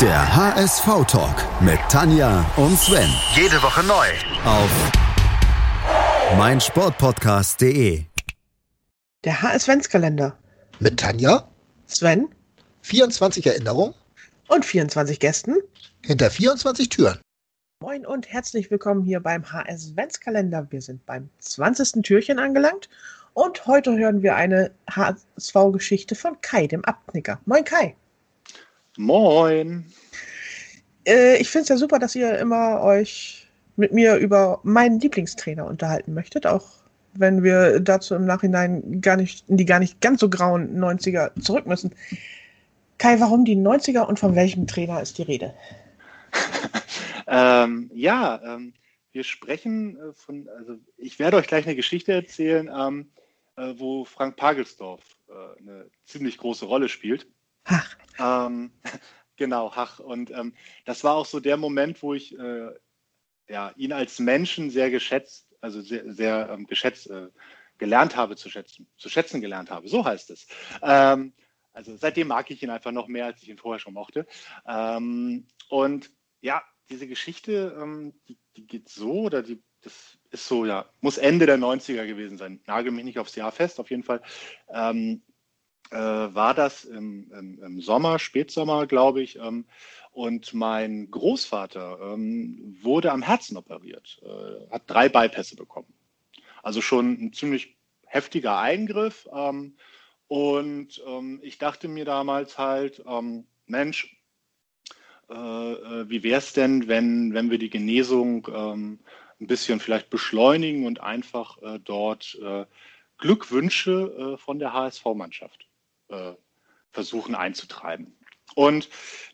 Der HSV-Talk mit Tanja und Sven. Jede Woche neu. Auf meinsportpodcast.de. Der HS-Ventskalender. Mit Tanja, Sven 24 Erinnerungen und 24 Gästen. hinter 24 Türen. Moin und herzlich willkommen hier beim HS-Ventskalender. Wir sind beim 20. Türchen angelangt und heute hören wir eine HSV-Geschichte von Kai, dem Abknicker. Moin Kai. Moin. Äh, ich finde es ja super, dass ihr immer euch mit mir über meinen Lieblingstrainer unterhalten möchtet, auch wenn wir dazu im Nachhinein gar nicht in die gar nicht ganz so grauen 90er zurück müssen. Kai, warum die 90er und von welchem Trainer ist die Rede? Ähm, ja, ähm, wir sprechen äh, von, also ich werde euch gleich eine Geschichte erzählen, ähm, äh, wo Frank Pagelsdorf äh, eine ziemlich große Rolle spielt. Ach, Ähm, genau, Hach. Und ähm, das war auch so der Moment, wo ich äh, ja, ihn als Menschen sehr geschätzt, also sehr, sehr ähm, geschätzt, äh, gelernt habe zu schätzen, zu schätzen gelernt habe. So heißt es. Ähm, also seitdem mag ich ihn einfach noch mehr, als ich ihn vorher schon mochte. Ähm, und ja, diese Geschichte, ähm, die, die geht so oder die, das ist so, ja, muss Ende der 90er gewesen sein. Nagel mich nicht aufs Jahr fest, auf jeden Fall. Äh, war das im, im, im Sommer, Spätsommer, glaube ich. Ähm, und mein Großvater ähm, wurde am Herzen operiert, äh, hat drei Bypässe bekommen. Also schon ein ziemlich heftiger Eingriff. Ähm, und ähm, ich dachte mir damals halt, ähm, Mensch, äh, äh, wie wäre es denn, wenn, wenn wir die Genesung ähm, ein bisschen vielleicht beschleunigen und einfach äh, dort äh, Glückwünsche von der HSV-Mannschaft äh, versuchen einzutreiben. Und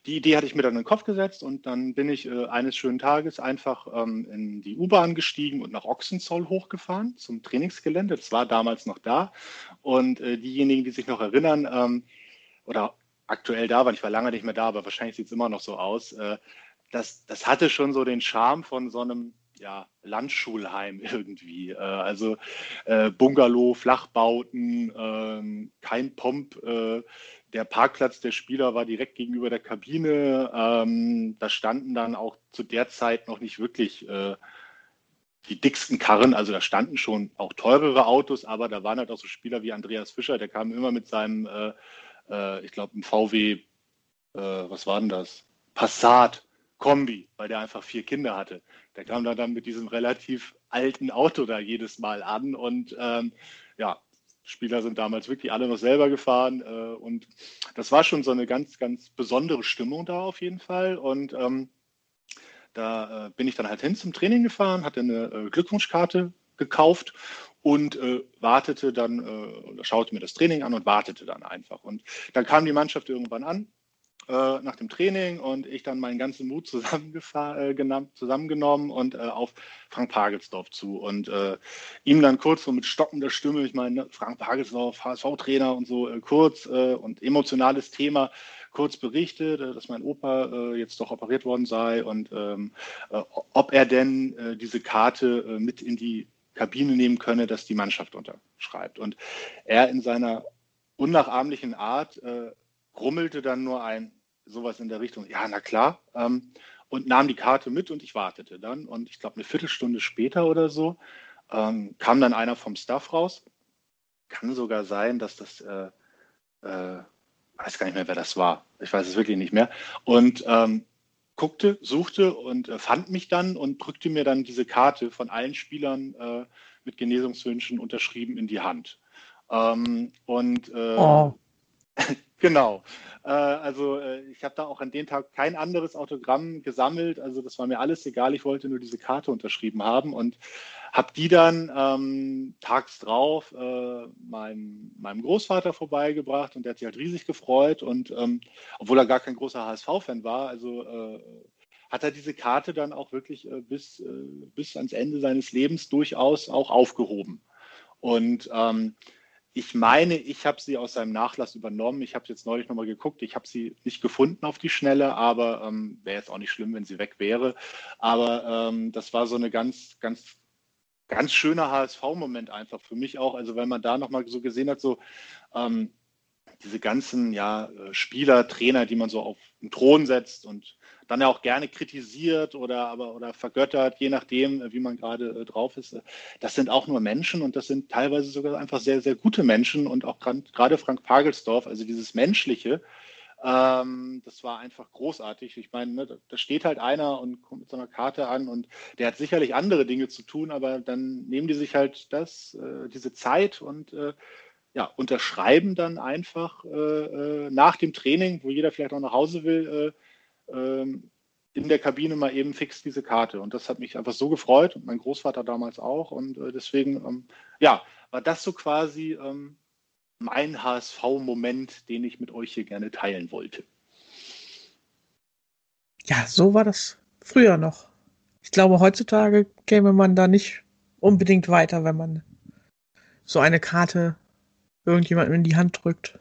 die Idee hatte ich mir dann in den Kopf gesetzt und dann bin ich äh, eines schönen Tages einfach ähm, in die U-Bahn gestiegen und nach Ochsenzoll hochgefahren zum Trainingsgelände. Das war damals noch da. Und äh, diejenigen, die sich noch erinnern ähm, oder aktuell da waren, ich war lange nicht mehr da, aber wahrscheinlich sieht es immer noch so aus, äh, das, das hatte schon so den Charme von so einem ja, Landschulheim irgendwie. Äh, also äh, Bungalow, Flachbauten, ähm, kein Pomp. Äh, der Parkplatz der Spieler war direkt gegenüber der Kabine. Ähm, da standen dann auch zu der Zeit noch nicht wirklich äh, die dicksten Karren. Also da standen schon auch teurere Autos, aber da waren halt auch so Spieler wie Andreas Fischer, der kam immer mit seinem, äh, äh, ich glaube, ein VW, was war denn das? Passat. Kombi, weil der einfach vier Kinder hatte. Der kam da dann mit diesem relativ alten Auto da jedes Mal an und ähm, ja, Spieler sind damals wirklich alle noch selber gefahren äh, und das war schon so eine ganz, ganz besondere Stimmung da auf jeden Fall und ähm, da äh, bin ich dann halt hin zum Training gefahren, hatte eine äh, Glückwunschkarte gekauft und äh, wartete dann, äh, schaute mir das Training an und wartete dann einfach. Und dann kam die Mannschaft irgendwann an äh, nach dem Training und ich dann meinen ganzen Mut äh, zusammengenommen und äh, auf Frank Pagelsdorf zu und äh, ihm dann kurz so mit stockender Stimme, ich meine, Frank Pagelsdorf, HSV-Trainer und so, kurz und emotionales Thema, kurz berichtet, dass mein Opa jetzt doch operiert worden sei und ähm, äh, ob er denn diese Karte mit in die Kabine nehmen könne, dass die Mannschaft unterschreibt. Und er in seiner unnachahmlichen Art grummelte dann nur ein sowas in der Richtung, ja, na klar, ähm, und nahm die Karte mit und ich wartete dann. Und ich glaube, eine Viertelstunde später oder so ähm, kam dann einer vom Staff raus. Kann sogar sein, dass das, äh, äh, weiß gar nicht mehr, wer das war. Ich weiß es wirklich nicht mehr. Und ähm, guckte, suchte und äh, fand mich dann und drückte mir dann diese Karte von allen Spielern äh, mit Genesungswünschen unterschrieben in die Hand. Ähm, und äh, Oh. Genau. Äh, also äh, ich habe da auch an dem Tag kein anderes Autogramm gesammelt. Also das war mir alles egal. Ich wollte nur diese Karte unterschrieben haben und habe die dann ähm, tags drauf äh, meinem, meinem Großvater vorbeigebracht und der hat sich halt riesig gefreut. Und ähm, obwohl er gar kein großer HSV-Fan war, also äh, hat er diese Karte dann auch wirklich äh, bis, äh, bis ans Ende seines Lebens durchaus auch aufgehoben. Und ähm, ich meine, ich habe sie aus seinem Nachlass übernommen. Ich habe jetzt neulich nochmal geguckt. Ich habe sie nicht gefunden auf die Schnelle, aber ähm, wäre jetzt auch nicht schlimm, wenn sie weg wäre. Aber ähm, das war so eine ganz, ganz, ganz schöner HSV-Moment einfach für mich auch. Also wenn man da nochmal so gesehen hat, so ähm, diese ganzen ja, äh, Spieler, Trainer, die man so auf den Thron setzt und dann ja auch gerne kritisiert oder aber oder vergöttert, je nachdem, äh, wie man gerade äh, drauf ist. Das sind auch nur Menschen und das sind teilweise sogar einfach sehr, sehr gute Menschen und auch gerade Frank Pagelsdorf, also dieses Menschliche, ähm, das war einfach großartig. Ich meine, ne, da steht halt einer und kommt mit so einer Karte an und der hat sicherlich andere Dinge zu tun, aber dann nehmen die sich halt das, äh, diese Zeit und äh, ja, unterschreiben dann einfach äh, äh nach dem Training, wo jeder vielleicht auch nach Hause will, äh, ähm, in der Kabine mal eben fix diese Karte. Und das hat mich einfach so gefreut und mein Großvater damals auch. Und äh, deswegen, ähm, ja, war das so quasi ähm, mein HSV-Moment, den ich mit euch hier gerne teilen wollte. Ja, so war das früher noch. Ich glaube, heutzutage käme man da nicht unbedingt weiter, wenn man so eine Karte irgendjemandem in die Hand drückt.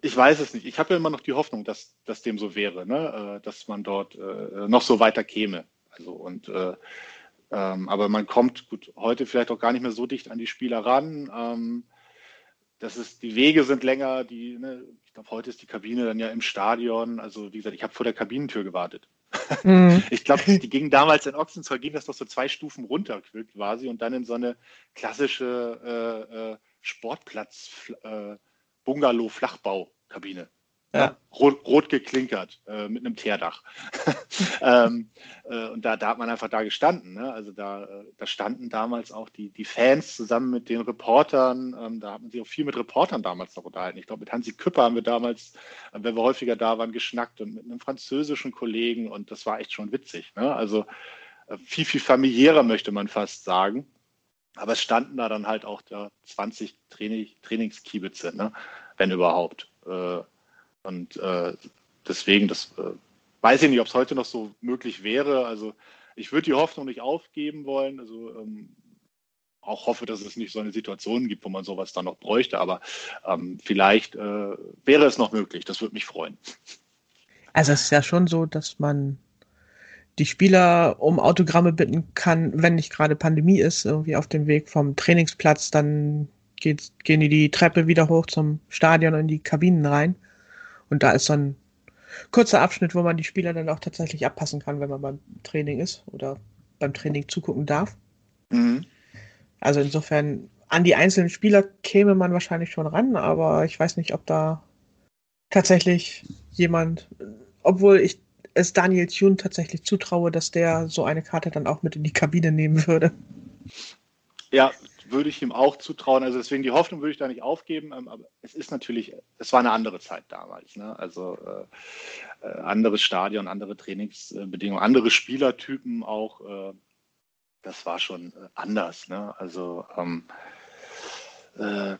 Ich weiß es nicht. Ich habe ja immer noch die Hoffnung, dass, dass dem so wäre, ne? Äh, dass man dort äh, noch so weiter käme. Also und äh, ähm, aber man kommt gut heute vielleicht auch gar nicht mehr so dicht an die Spieler ran. Ähm, das ist, die Wege sind länger, die, ne, ich glaube, heute ist die Kabine dann ja im Stadion. Also wie gesagt, ich habe vor der Kabinentür gewartet. Mhm. Ich glaube, die gingen damals in Ochsenzoll, ging das doch so zwei Stufen runter quasi und dann in so eine klassische äh, äh, Sportplatz äh, Bungalow Flachbaukabine. Ja. Rot, rot geklinkert äh, mit einem Teerdach. ähm, äh, und da, da hat man einfach da gestanden. Ne? Also da, äh, da standen damals auch die, die Fans zusammen mit den Reportern. Ähm, da hat man sich auch viel mit Reportern damals noch unterhalten. Ich glaube, mit Hansi Küpper haben wir damals, äh, wenn wir häufiger da waren, geschnackt und mit einem französischen Kollegen. Und das war echt schon witzig. Ne? Also äh, viel, viel familiärer möchte man fast sagen. Aber es standen da dann halt auch da 20 Training, Trainingskiebitze, ne? wenn überhaupt. Äh, und äh, deswegen, das äh, weiß ich nicht, ob es heute noch so möglich wäre. Also ich würde die Hoffnung nicht aufgeben wollen. Also ähm, auch hoffe, dass es nicht so eine Situation gibt, wo man sowas dann noch bräuchte. Aber ähm, vielleicht äh, wäre es noch möglich. Das würde mich freuen. Also es ist ja schon so, dass man die Spieler um Autogramme bitten kann, wenn nicht gerade Pandemie ist, irgendwie auf dem Weg vom Trainingsplatz, dann geht, gehen die die Treppe wieder hoch zum Stadion und in die Kabinen rein. Und da ist so ein kurzer Abschnitt, wo man die Spieler dann auch tatsächlich abpassen kann, wenn man beim Training ist oder beim Training zugucken darf. Mhm. Also insofern, an die einzelnen Spieler käme man wahrscheinlich schon ran, aber ich weiß nicht, ob da tatsächlich jemand, obwohl ich es Daniel Thune tatsächlich zutraue, dass der so eine Karte dann auch mit in die Kabine nehmen würde. Ja, würde ich ihm auch zutrauen. Also deswegen die Hoffnung würde ich da nicht aufgeben. Ähm, aber es ist natürlich, es war eine andere Zeit damals. Ne? Also äh, äh, anderes Stadion, andere Trainingsbedingungen, andere Spielertypen auch. Äh, das war schon äh, anders. Ne? Also ähm, äh,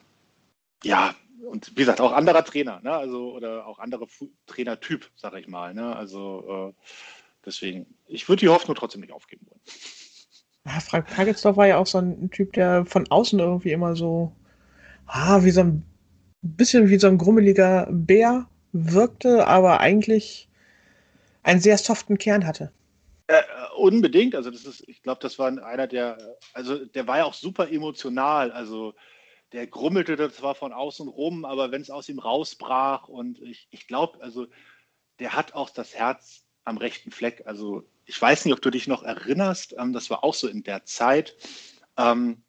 ja, und wie gesagt, auch anderer Trainer, ne? also oder auch anderer Trainertyp, sage ich mal. Ne? Also äh, deswegen, ich würde die Hoffnung trotzdem nicht aufgeben wollen. Ja, Frank Pagelsdorf war ja auch so ein Typ, der von außen irgendwie immer so, ah, wie so ein bisschen wie so ein grummeliger Bär wirkte, aber eigentlich einen sehr soften Kern hatte. Äh, unbedingt, also das ist, ich glaube, das war einer der, also der war ja auch super emotional, also der grummelte zwar von außen rum, aber wenn es aus ihm rausbrach und ich, ich glaube, also der hat auch das Herz am rechten Fleck. Also ich weiß nicht, ob du dich noch erinnerst, ähm, das war auch so in der Zeit, ähm,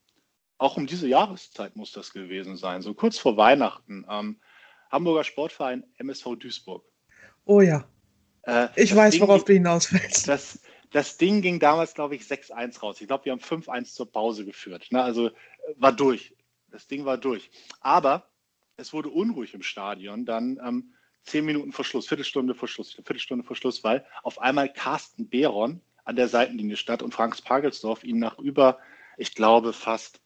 auch um diese Jahreszeit muss das gewesen sein, so kurz vor Weihnachten, ähm, Hamburger Sportverein MSV Duisburg. Oh ja. Äh, ich weiß, Ding, worauf du hinaus willst. Das, das Ding ging damals, glaube ich, 6-1 raus. Ich glaube, wir haben 5-1 zur Pause geführt. Ne? Also äh, war durch. Das Ding war durch. Aber es wurde unruhig im Stadion. Dann ähm, zehn Minuten vor Schluss, Viertelstunde vor Schluss, Viertelstunde vor Schluss, weil auf einmal Carsten Behron an der Seitenlinie stand und Frank Pagelsdorf ihn nach über, ich glaube, fast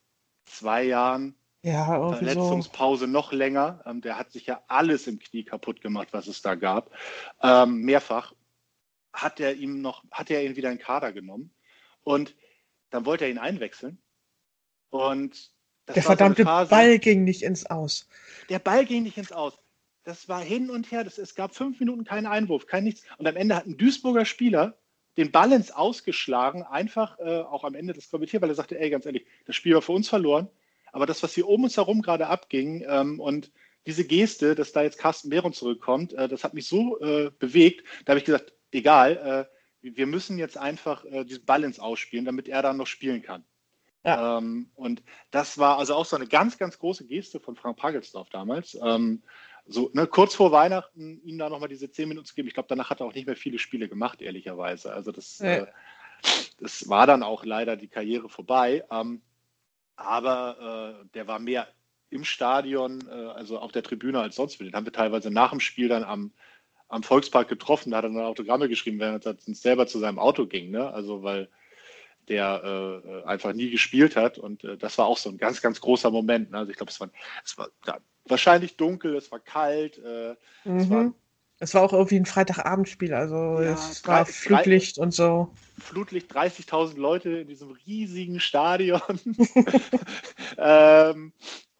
zwei Jahren ja, Verletzungspause so. noch länger. Ähm, der hat sich ja alles im Knie kaputt gemacht, was es da gab. Ähm, mehrfach hat er ihm noch, hat er ihn wieder in Kader genommen und dann wollte er ihn einwechseln. Und der verdammte so Ball ging nicht ins Aus. Der Ball ging nicht ins Aus das war hin und her. Das, es gab fünf Minuten keinen Einwurf, kein nichts. Und am Ende hat ein Duisburger Spieler den Ball ins Ausgeschlagen, einfach äh, auch am Ende des Kommentiers, weil er sagte, ey, ganz ehrlich, das Spiel war für uns verloren. Aber das, was hier um uns herum gerade abging, ähm, und diese Geste, dass da jetzt Carsten Behron zurückkommt, äh, das hat mich so äh, bewegt. Da habe ich gesagt, egal, äh, wir müssen jetzt einfach äh, diesen Ball ins Ausspielen, damit er dann noch spielen kann. Ja. Ähm, und das war also auch so eine ganz, ganz große Geste von Frank Pagelsdorf damals. Ähm, so ne, kurz vor Weihnachten ihm da nochmal diese zehn Minuten zu geben. Ich glaube, danach hat er auch nicht mehr viele Spiele gemacht, ehrlicherweise. Also das, ja. äh, das war dann auch leider die Karriere vorbei. Ähm, aber äh, der war mehr im Stadion, äh, also auf der Tribüne als sonst. Den haben wir teilweise nach dem Spiel dann am, am Volkspark getroffen. Da hat er dann Autogramme geschrieben, während er selber zu seinem Auto ging. Ne? Also weil der äh, einfach nie gespielt hat. Und äh, das war auch so ein ganz, ganz großer Moment. Ne? Also ich glaube, es war, es war ja, wahrscheinlich dunkel, es war kalt. Äh, mhm. es, war, es, war, auch irgendwie ein Freitagabendspiel, also ja, es war Flutlicht und so. Flutlicht, 30.000 Leute in diesem riesigen Stadion. ähm,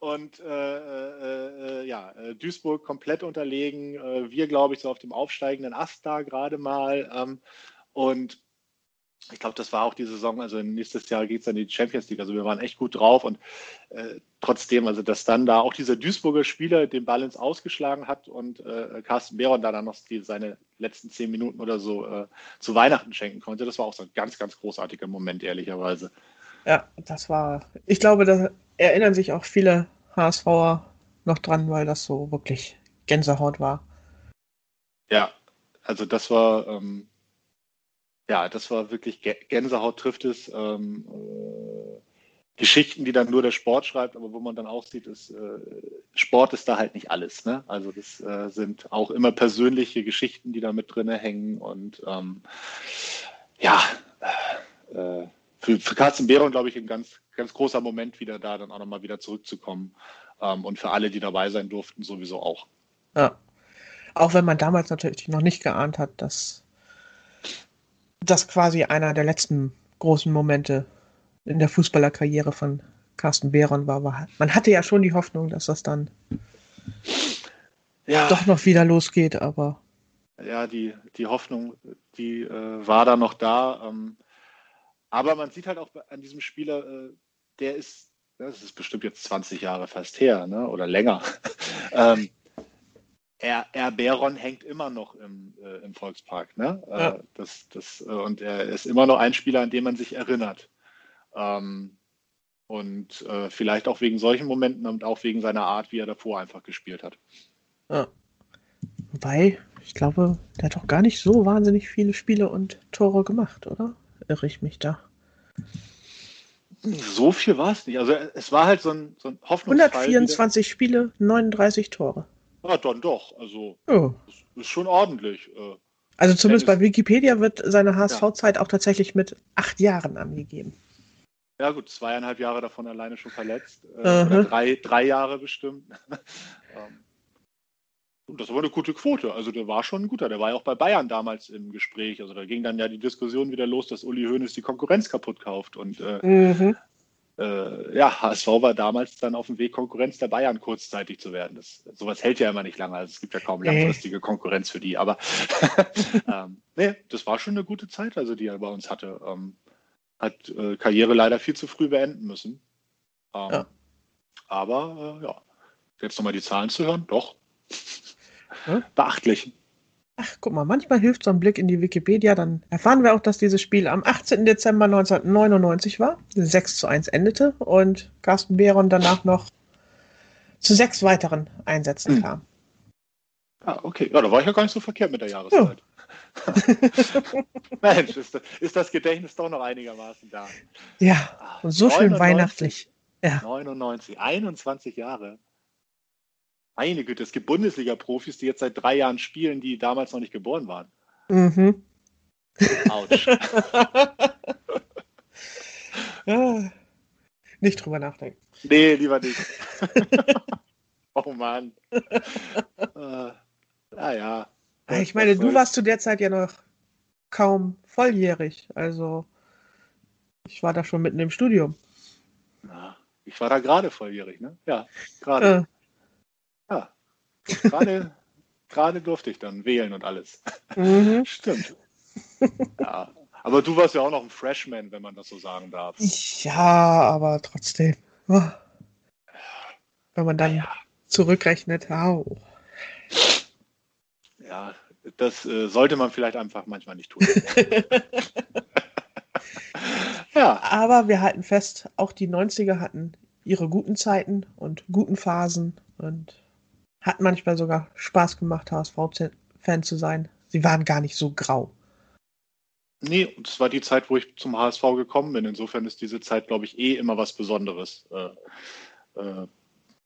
und äh, äh, äh, ja, äh, Duisburg komplett unterlegen. Äh, wir, glaube ich, so auf dem aufsteigenden Ast da gerade mal. Ähm, und ich glaube, das war auch die Saison, also nächstes Jahr geht es dann in die Champions League. Also wir waren echt gut drauf und äh, trotzdem, also dass dann da auch dieser Duisburger Spieler den Ball ins Ausgeschlagen hat und äh, Carsten Behron da dann noch die, seine letzten zehn Minuten oder so äh, zu Weihnachten schenken konnte, das war auch so ein ganz, ganz großartiger Moment, ehrlicherweise. Ja, das war, ich glaube, da erinnern sich auch viele HSVer noch dran, weil das so wirklich Gänsehaut war. Ja, also das war, ähm, ja, das war wirklich Gänsehaut trifft es. Ähm, äh, Geschichten, die dann nur der Sport schreibt, aber wo man dann auch sieht, ist, äh, Sport ist da halt nicht alles. Ne? Also das äh, sind auch immer persönliche Geschichten, die da mit drin hängen. Und ähm, ja, äh, für, für Carsten Behron, glaube ich, ein ganz, ganz großer Moment, wieder da dann auch nochmal wieder zurückzukommen. Ähm, und für alle, die dabei sein durften, sowieso auch. Ja. Auch wenn man damals natürlich noch nicht geahnt hat, dass das quasi einer der letzten großen Momente in der Fußballerkarriere von Carsten Behron war. Man hatte ja schon die Hoffnung, dass das dann ja. doch noch wieder losgeht, aber. Ja, die, die Hoffnung, die äh, war da noch da. Ähm, aber man sieht halt auch an diesem Spieler, äh, der ist, das ist bestimmt jetzt 20 Jahre fast her, ne? oder länger. ähm, er, er Beron hängt immer noch im, äh, im Volkspark. Ne? Äh, ja. das, das, äh, und er ist immer noch ein Spieler, an den man sich erinnert. Ähm, und äh, vielleicht auch wegen solchen Momenten und auch wegen seiner Art, wie er davor einfach gespielt hat. Ja. Wobei, ich glaube, der hat doch gar nicht so wahnsinnig viele Spiele und Tore gemacht, oder? Irre ich mich da? So viel war es nicht. Also es war halt so ein, so ein Hoffnungsfall. 124 Spiele, 39 Tore. Ja, dann doch. Also, ist, ist schon ordentlich. Äh. Also zumindest bei Wikipedia wird seine HSV-Zeit ja. auch tatsächlich mit acht Jahren angegeben. Ja gut, zweieinhalb Jahre davon alleine schon verletzt. Äh, oder drei, drei Jahre bestimmt. Ähm, und das war eine gute Quote. Also der war schon ein guter. Der war ja auch bei Bayern damals im Gespräch. Also da ging dann ja die Diskussion wieder los, dass Uli Hoeneß die Konkurrenz kaputt kauft. Und äh, mhm äh, ja, HSV war damals dann auf dem Weg, Konkurrenz der Bayern kurzzeitig zu werden. Das, sowas hält ja immer nicht lange. Also es gibt ja kaum langfristige Konkurrenz für die. Aber ähm, nee, das war schon eine gute Zeit, also die er bei uns hatte. Ähm, hat äh, Karriere leider viel zu früh beenden müssen. Ähm, ja. Aber äh, ja, jetzt nochmal die Zahlen zu hören, doch. Hm? Beachtlich. Ach, guck mal, manchmal hilft so ein Blick in die Wikipedia, dann erfahren wir auch, dass dieses Spiel am 18. Dezember 1999 war, 6 zu 1 endete und Carsten Behron danach noch zu sechs weiteren Einsätzen hm. kam. Ah, okay. Ja, da war ich ja gar nicht so verkehrt mit der Jahreszeit. Ja. Mensch, ist das, ist das, Gedächtnis doch noch einigermaßen da. Ja, ah, und so 99, schön weihnachtlich. Ja. 99, 21 Jahre. Meine Güte, es gibt Bundesliga-Profis, die jetzt seit drei Jahren spielen, die damals noch nicht geboren waren. Mhm. Autsch. Nicht drüber nachdenken. Nee, lieber nicht. oh Mann. äh, naja. Ich meine, du warst zu der Zeit ja noch kaum volljährig. Also, ich war da schon mitten im Studium. ich war da gerade volljährig, ne? Ja, gerade. Gerade, gerade durfte ich dann wählen und alles. Mhm. Stimmt. Ja, aber du warst ja auch noch ein Freshman, wenn man das so sagen darf. Ja, aber trotzdem. Oh. Wenn man dann ja. zurückrechnet. Au. Ja, das äh, sollte man vielleicht einfach manchmal nicht tun. ja. Aber wir halten fest, auch die 90er hatten ihre guten Zeiten und guten Phasen und hat manchmal sogar Spaß gemacht, HSV-Fan zu sein. Sie waren gar nicht so grau. Nee, und es war die Zeit, wo ich zum HSV gekommen bin. Insofern ist diese Zeit, glaube ich, eh immer was Besonderes. Äh, äh,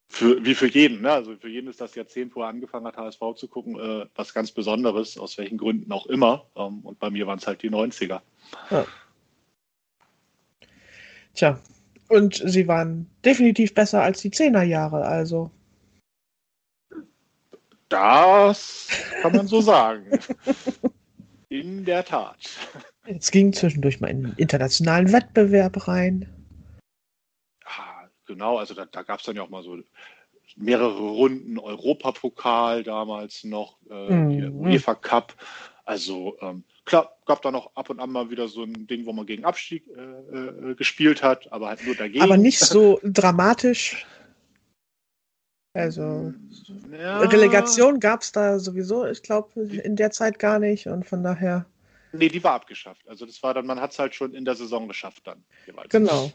für, wie für jeden. Ne? Also für jeden ist das Jahrzehnt, wo er angefangen hat, HSV zu gucken, äh, was ganz Besonderes, aus welchen Gründen auch immer. Ähm, und bei mir waren es halt die 90er. Ja. Tja, und sie waren definitiv besser als die 10er Jahre, also. Das kann man so sagen. In der Tat. Es ging zwischendurch mal in den internationalen Wettbewerb rein. Ja, genau, also da, da gab es dann ja auch mal so mehrere Runden Europapokal damals noch, äh, mhm. UEFA Cup. Also ähm, klar, gab da noch ab und an mal wieder so ein Ding, wo man gegen Abstieg äh, äh, gespielt hat, aber halt nur dagegen. Aber nicht so dramatisch. Also ja. Relegation gab es da sowieso, ich glaube, in der Zeit gar nicht und von daher. Nee, die war abgeschafft. Also das war dann, man hat es halt schon in der Saison geschafft dann. Jeweils. Genau.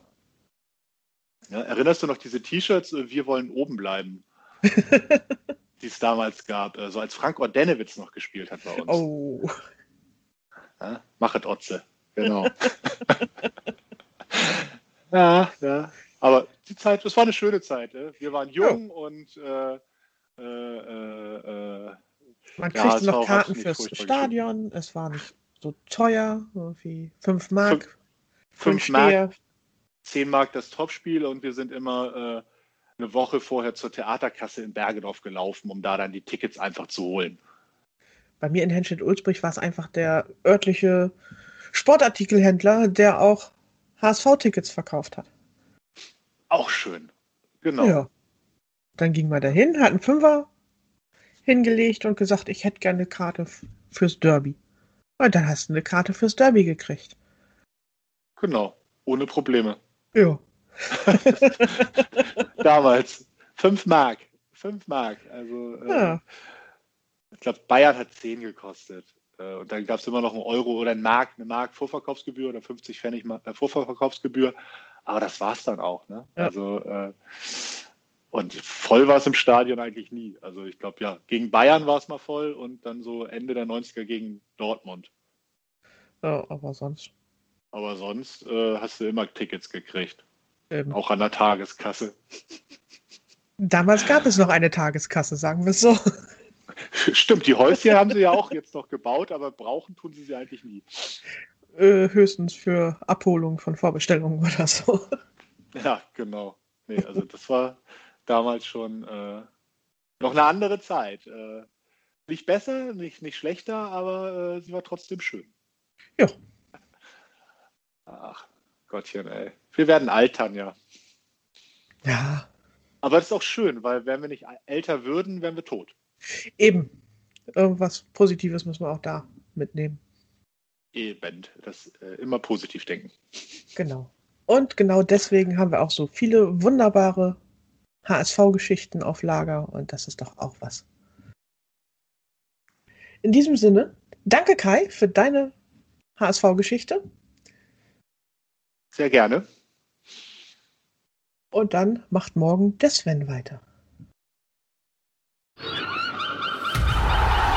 Ja, erinnerst du noch diese T-Shirts, äh, wir wollen oben bleiben? die es damals gab, äh, so als Frank Ordenewitz noch gespielt hat bei uns. Oh. Ja, machet Otze, genau. ja, ja. Aber die Zeit, es war eine schöne Zeit. Äh. Wir waren jung ja. und äh, äh, äh, man kriegte ja, noch Karten fürs Stadion. Schön. Es war nicht so teuer, wie 5 Mark. 5 Mark, 10 Mark das Topspiel und wir sind immer äh, eine Woche vorher zur Theaterkasse in Bergedorf gelaufen, um da dann die Tickets einfach zu holen. Bei mir in Henstedt-Ulzbrich war es einfach der örtliche Sportartikelhändler, der auch HSV-Tickets verkauft hat. Auch schön. Genau. Ja. Dann ging man dahin, hat einen Fünfer hingelegt und gesagt, ich hätte gerne eine Karte fürs Derby. Und dann hast du eine Karte fürs Derby gekriegt. Genau, ohne Probleme. Ja. Damals. Fünf Mark. Fünf Mark. Also, äh, ja. äh, ich glaube, Bayern hat zehn gekostet. Äh, und dann gab es immer noch einen Euro oder einen Mark, eine Mark Vorverkaufsgebühr oder 50 Pfennig äh, Vorverkaufsgebühr. Aber das war es dann auch. Ne? Ja. Also, äh, und voll war es im Stadion eigentlich nie. Also ich glaube, ja, gegen Bayern war es mal voll und dann so Ende der 90er gegen Dortmund. Ja, aber sonst. Aber sonst äh, hast du immer Tickets gekriegt. Eben. Auch an der Tageskasse. Damals gab es noch eine Tageskasse, sagen wir es so. Stimmt, die Häuschen haben sie ja auch jetzt noch gebaut, aber brauchen tun sie sie eigentlich nie. Äh, höchstens für Abholung von Vorbestellungen oder so. Ja, genau. Nee, also das war damals schon äh, noch eine andere Zeit. Äh, nicht besser, nicht, nicht schlechter, aber äh, sie war trotzdem schön. Ja. Ach, Gottchen, ey. Wir werden altern, ja. Ja. Aber das ist auch schön, weil wenn wir nicht älter würden, wären wir tot. Eben. Irgendwas Positives müssen wir auch da mitnehmen. Eben, das äh, immer positiv denken. Genau. Und genau deswegen haben wir auch so viele wunderbare HSV-Geschichten auf Lager und das ist doch auch was. In diesem Sinne, danke Kai für deine HSV-Geschichte. Sehr gerne. Und dann macht morgen der Sven weiter.